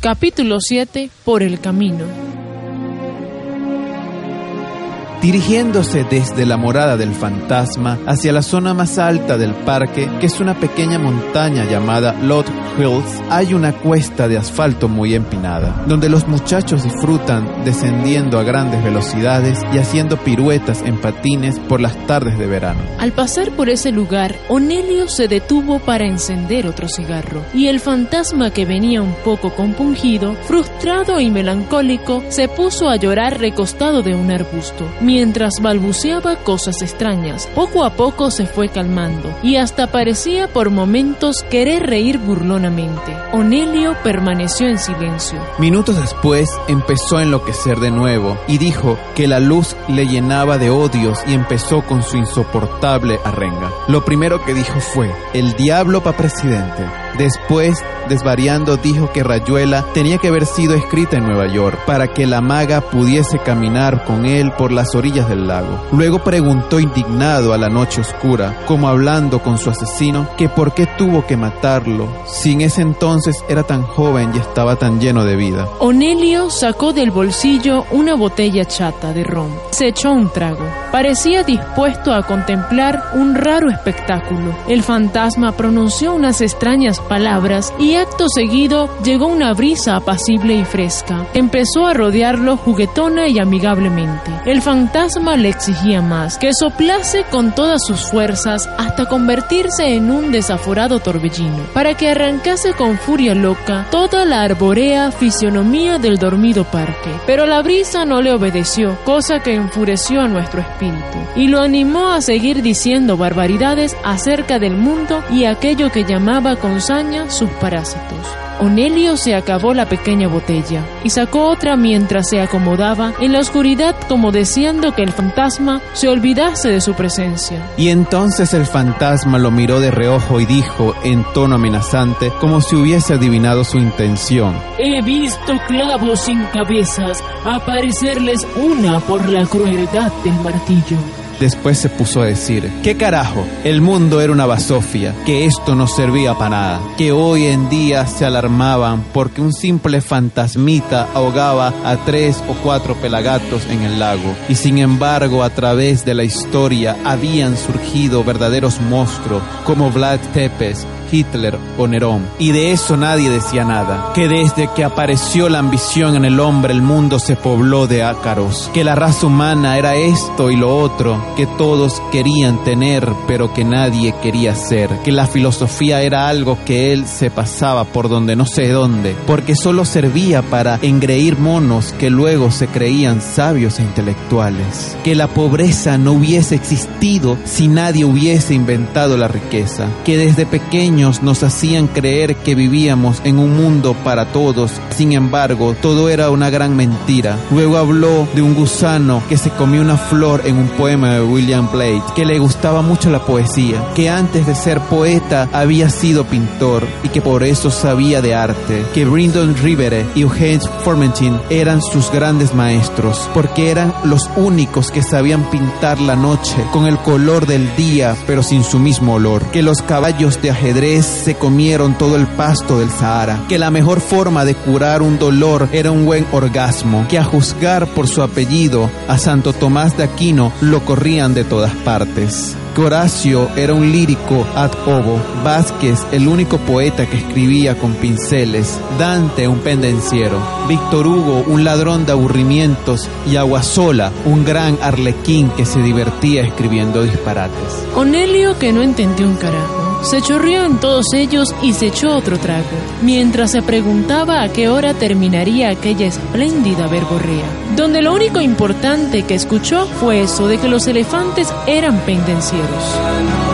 Capítulo 7 Por el camino. Dirigiéndose desde la morada del fantasma hacia la zona más alta del parque, que es una pequeña montaña llamada Lot Hills, hay una cuesta de asfalto muy empinada, donde los muchachos disfrutan descendiendo a grandes velocidades y haciendo piruetas en patines por las tardes de verano. Al pasar por ese lugar, Onelio se detuvo para encender otro cigarro, y el fantasma que venía un poco compungido, frustrado y melancólico, se puso a llorar recostado de un arbusto mientras balbuceaba cosas extrañas. Poco a poco se fue calmando y hasta parecía por momentos querer reír burlonamente. Onelio permaneció en silencio. Minutos después empezó a enloquecer de nuevo y dijo que la luz le llenaba de odios y empezó con su insoportable arrenga. Lo primero que dijo fue, el diablo pa' presidente. Después, desvariando, dijo que Rayuela tenía que haber sido escrita en Nueva York para que la maga pudiese caminar con él por las orillas del lago. Luego preguntó indignado a la noche oscura, como hablando con su asesino, que por qué tuvo que matarlo, si en ese entonces era tan joven y estaba tan lleno de vida. Onelio sacó del bolsillo una botella chata de ron. Se echó un trago. Parecía dispuesto a contemplar un raro espectáculo. El fantasma pronunció unas extrañas palabras y acto seguido llegó una brisa apacible y fresca. Empezó a rodearlo juguetona y amigablemente. El fantasma le exigía más, que soplase con todas sus fuerzas hasta convertirse en un desaforado torbellino, para que arrancase con furia loca toda la arborea fisionomía del dormido parque. Pero la brisa no le obedeció, cosa que enfureció a nuestro espíritu, y lo animó a seguir diciendo barbaridades acerca del mundo y aquello que llamaba con sus parásitos. Onelio se acabó la pequeña botella y sacó otra mientras se acomodaba en la oscuridad como deseando que el fantasma se olvidase de su presencia. Y entonces el fantasma lo miró de reojo y dijo en tono amenazante como si hubiese adivinado su intención. He visto clavos sin cabezas aparecerles una por la crueldad del martillo. Después se puso a decir, ¿qué carajo? El mundo era una basofia, que esto no servía para nada, que hoy en día se alarmaban porque un simple fantasmita ahogaba a tres o cuatro pelagatos en el lago. Y sin embargo, a través de la historia habían surgido verdaderos monstruos como Vlad Tepes, Hitler o Nerón. Y de eso nadie decía nada. Que desde que apareció la ambición en el hombre el mundo se pobló de ácaros. Que la raza humana era esto y lo otro. Que todos querían tener pero que nadie quería ser. Que la filosofía era algo que él se pasaba por donde no sé dónde. Porque solo servía para engreír monos que luego se creían sabios e intelectuales. Que la pobreza no hubiese existido si nadie hubiese inventado la riqueza. Que desde pequeño nos hacían creer que vivíamos en un mundo para todos. Sin embargo, todo era una gran mentira. Luego habló de un gusano que se comió una flor en un poema de William Blake, que le gustaba mucho la poesía, que antes de ser poeta había sido pintor y que por eso sabía de arte, que Brindon Rivere y Eugene Formentin eran sus grandes maestros, porque eran los únicos que sabían pintar la noche con el color del día, pero sin su mismo olor, que los caballos de ajedrez se comieron todo el pasto del Sahara, que la mejor forma de curar un dolor era un buen orgasmo, que a juzgar por su apellido a Santo Tomás de Aquino lo corrían de todas partes. Que Horacio era un lírico ad ovo, Vázquez el único poeta que escribía con pinceles, Dante un pendenciero, Víctor Hugo un ladrón de aburrimientos. Y Aguasola un gran arlequín que se divertía escribiendo disparates. Onelio que no entendió un carajo se chorrió en todos ellos y se echó otro trago, mientras se preguntaba a qué hora terminaría aquella espléndida verborrea. donde lo único importante que escuchó fue eso de que los elefantes eran pendencieros.